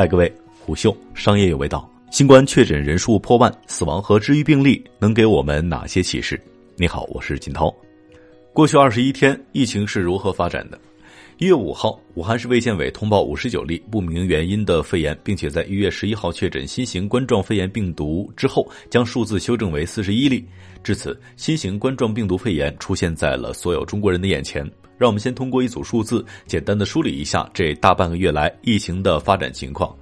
嗨，各位，虎嗅商业有味道。新冠确诊人数破万，死亡和治愈病例能给我们哪些启示？你好，我是金涛。过去二十一天，疫情是如何发展的？一月五号，武汉市卫健委通报五十九例不明原因的肺炎，并且在一月十一号确诊新型冠状肺炎病毒之后，将数字修正为四十一例。至此，新型冠状病毒肺炎出现在了所有中国人的眼前。让我们先通过一组数字，简单的梳理一下这大半个月来疫情的发展情况。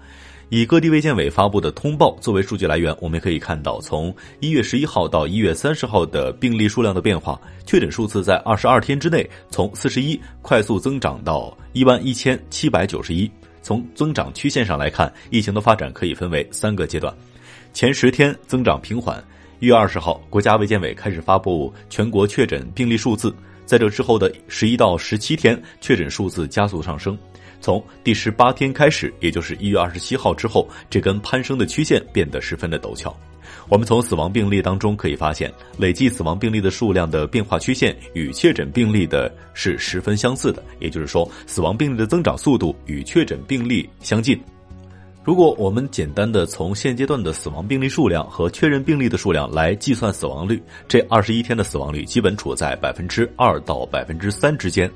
以各地卫健委发布的通报作为数据来源，我们可以看到，从一月十一号到一月三十号的病例数量的变化，确诊数字在二十二天之内从四十一快速增长到一万一千七百九十一。从增长曲线上来看，疫情的发展可以分为三个阶段，前十天增长平缓。一月二十号，国家卫健委开始发布全国确诊病例数字，在这之后的十一到十七天，确诊数字加速上升。从第十八天开始，也就是一月二十七号之后，这根攀升的曲线变得十分的陡峭。我们从死亡病例当中可以发现，累计死亡病例的数量的变化曲线与确诊病例的是十分相似的，也就是说，死亡病例的增长速度与确诊病例相近。如果我们简单的从现阶段的死亡病例数量和确认病例的数量来计算死亡率，这二十一天的死亡率基本处在百分之二到百分之三之间。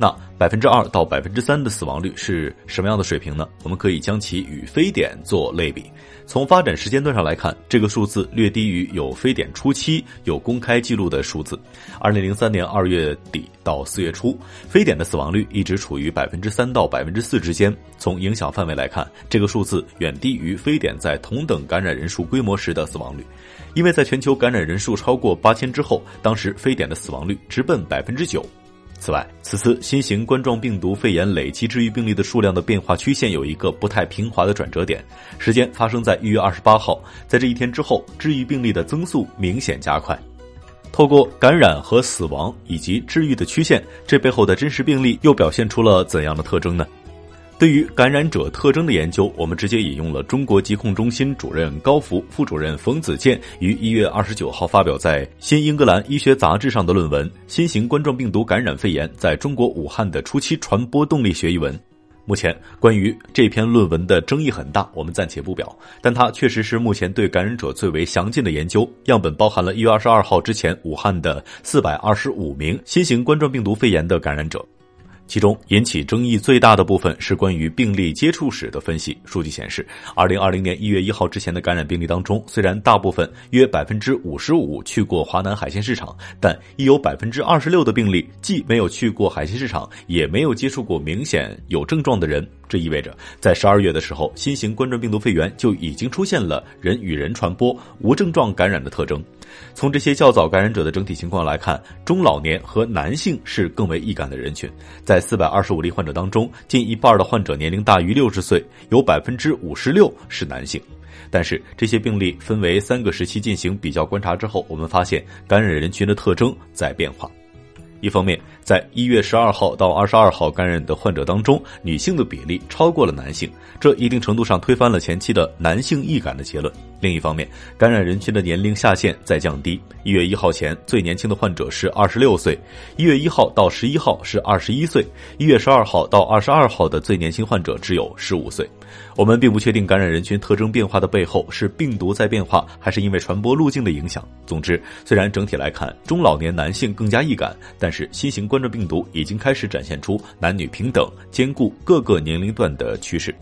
那百分之二到百分之三的死亡率是什么样的水平呢？我们可以将其与非典做类比。从发展时间段上来看，这个数字略低于有非典初期有公开记录的数字。二零零三年二月底到四月初，非典的死亡率一直处于百分之三到百分之四之间。从影响范围来看，这个数字远低于非典在同等感染人数规模时的死亡率。因为在全球感染人数超过八千之后，当时非典的死亡率直奔百分之九。此外，此次新型冠状病毒肺炎累计治愈病例的数量的变化曲线有一个不太平滑的转折点，时间发生在一月二十八号，在这一天之后，治愈病例的增速明显加快。透过感染和死亡以及治愈的曲线，这背后的真实病例又表现出了怎样的特征呢？对于感染者特征的研究，我们直接引用了中国疾控中心主任高福、副主任冯子健于一月二十九号发表在《新英格兰医学杂志》上的论文《新型冠状病毒感染肺炎在中国武汉的初期传播动力学》一文。目前，关于这篇论文的争议很大，我们暂且不表，但它确实是目前对感染者最为详尽的研究。样本包含了一月二十二号之前武汉的四百二十五名新型冠状病毒肺炎的感染者。其中引起争议最大的部分是关于病例接触史的分析。数据显示，二零二零年一月一号之前的感染病例当中，虽然大部分约百分之五十五去过华南海鲜市场，但已有百分之二十六的病例既没有去过海鲜市场，也没有接触过明显有症状的人。这意味着，在十二月的时候，新型冠状病毒肺炎就已经出现了人与人传播、无症状感染的特征。从这些较早感染者的整体情况来看，中老年和男性是更为易感的人群。在四百二十五例患者当中，近一半的患者年龄大于六十岁，有百分之五十六是男性。但是这些病例分为三个时期进行比较观察之后，我们发现感染人群的特征在变化。一方面，在一月十二号到二十二号感染的患者当中，女性的比例超过了男性，这一定程度上推翻了前期的男性易感的结论。另一方面，感染人群的年龄下限在降低。一月一号前，最年轻的患者是二十六岁；一月一号到十一号是二十一岁；一月十二号到二十二号的最年轻患者只有十五岁。我们并不确定感染人群特征变化的背后是病毒在变化，还是因为传播路径的影响。总之，虽然整体来看中老年男性更加易感，但是新型冠状病毒已经开始展现出男女平等、兼顾各个年龄段的趋势。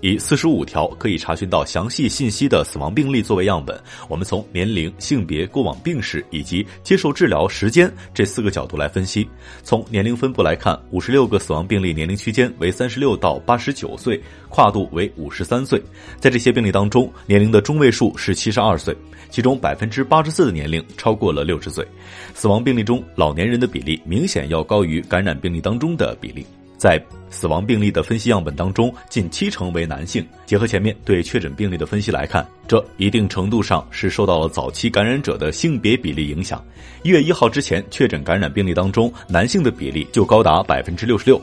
以四十五条可以查询到详细信息的死亡病例作为样本，我们从年龄、性别、过往病史以及接受治疗时间这四个角度来分析。从年龄分布来看，五十六个死亡病例年龄区间为三十六到八十九岁，跨度为五十三岁。在这些病例当中，年龄的中位数是七十二岁，其中百分之八十四的年龄超过了六十岁。死亡病例中，老年人的比例明显要高于感染病例当中的比例。在死亡病例的分析样本当中，近七成为男性。结合前面对确诊病例的分析来看，这一定程度上是受到了早期感染者的性别比例影响。一月一号之前确诊感染病例当中，男性的比例就高达百分之六十六。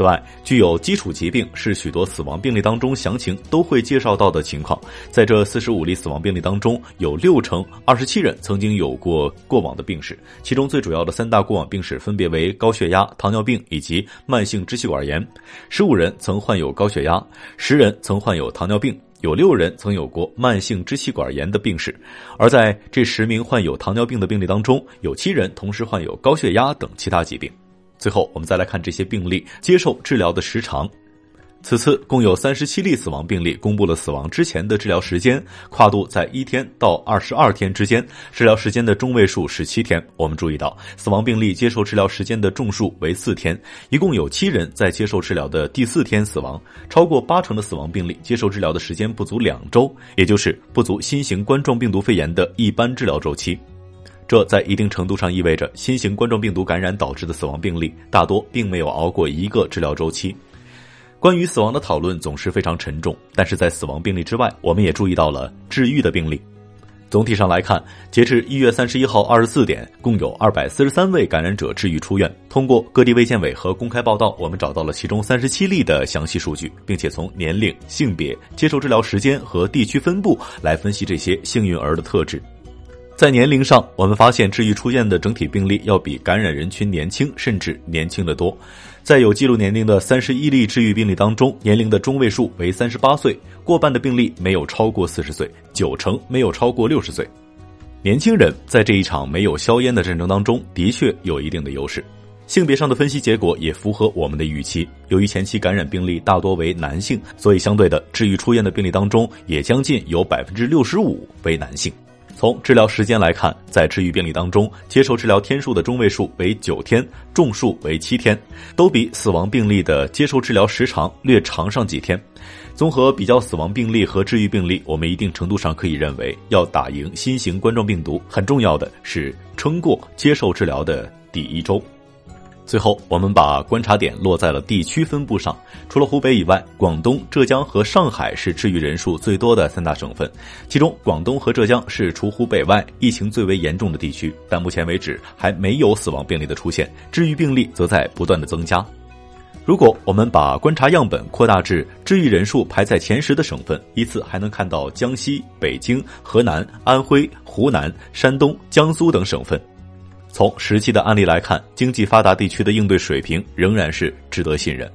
此外，具有基础疾病是许多死亡病例当中详情都会介绍到的情况。在这四十五例死亡病例当中，有六成二十七人曾经有过过往的病史，其中最主要的三大过往病史分别为高血压、糖尿病以及慢性支气管炎。十五人曾患有高血压，十人曾患有糖尿病，有六人曾有过慢性支气管炎的病史。而在这十名患有糖尿病的病例当中，有七人同时患有高血压等其他疾病。最后，我们再来看这些病例接受治疗的时长。此次共有三十七例死亡病例公布了死亡之前的治疗时间，跨度在一天到二十二天之间，治疗时间的中位数是七天。我们注意到，死亡病例接受治疗时间的众数为四天，一共有七人在接受治疗的第四天死亡。超过八成的死亡病例接受治疗的时间不足两周，也就是不足新型冠状病毒肺炎的一般治疗周期。这在一定程度上意味着，新型冠状病毒感染导致的死亡病例大多并没有熬过一个治疗周期。关于死亡的讨论总是非常沉重，但是在死亡病例之外，我们也注意到了治愈的病例。总体上来看，截至一月三十一号二十四点，共有二百四十三位感染者治愈出院。通过各地卫健委和公开报道，我们找到了其中三十七例的详细数据，并且从年龄、性别、接受治疗时间和地区分布来分析这些幸运儿的特质。在年龄上，我们发现治愈出院的整体病例要比感染人群年轻，甚至年轻的多。在有记录年龄的三十一例治愈病例当中，年龄的中位数为三十八岁，过半的病例没有超过四十岁，九成没有超过六十岁。年轻人在这一场没有硝烟的战争当中，的确有一定的优势。性别上的分析结果也符合我们的预期。由于前期感染病例大多为男性，所以相对的治愈出院的病例当中，也将近有百分之六十五为男性。从治疗时间来看，在治愈病例当中，接受治疗天数的中位数为九天，众数为七天，都比死亡病例的接受治疗时长略长上几天。综合比较死亡病例和治愈病例，我们一定程度上可以认为，要打赢新型冠状病毒，很重要的是撑过接受治疗的第一周。最后，我们把观察点落在了地区分布上。除了湖北以外，广东、浙江和上海是治愈人数最多的三大省份。其中，广东和浙江是除湖北外疫情最为严重的地区，但目前为止还没有死亡病例的出现，治愈病例则在不断的增加。如果我们把观察样本扩大至治愈人数排在前十的省份，依次还能看到江西、北京、河南、安徽、湖南、山东、江苏等省份。从实际的案例来看，经济发达地区的应对水平仍然是值得信任。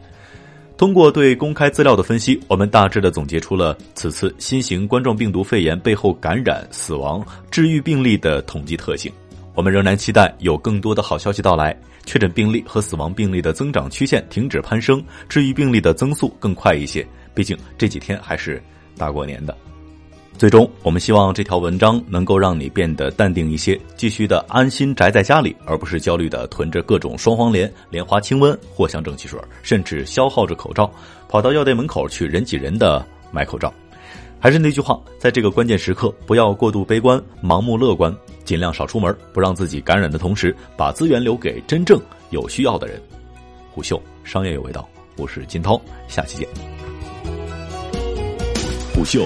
通过对公开资料的分析，我们大致的总结出了此次新型冠状病毒肺炎背后感染、死亡、治愈病例的统计特性。我们仍然期待有更多的好消息到来，确诊病例和死亡病例的增长曲线停止攀升，治愈病例的增速更快一些。毕竟这几天还是大过年的。最终，我们希望这条文章能够让你变得淡定一些，继续的安心宅在家里，而不是焦虑的囤着各种双黄连、莲花清瘟、藿香正气水，甚至消耗着口罩，跑到药店门口去人挤人的买口罩。还是那句话，在这个关键时刻，不要过度悲观、盲目乐观，尽量少出门，不让自己感染的同时，把资源留给真正有需要的人。虎嗅商业有味道，我是金涛，下期见。虎嗅。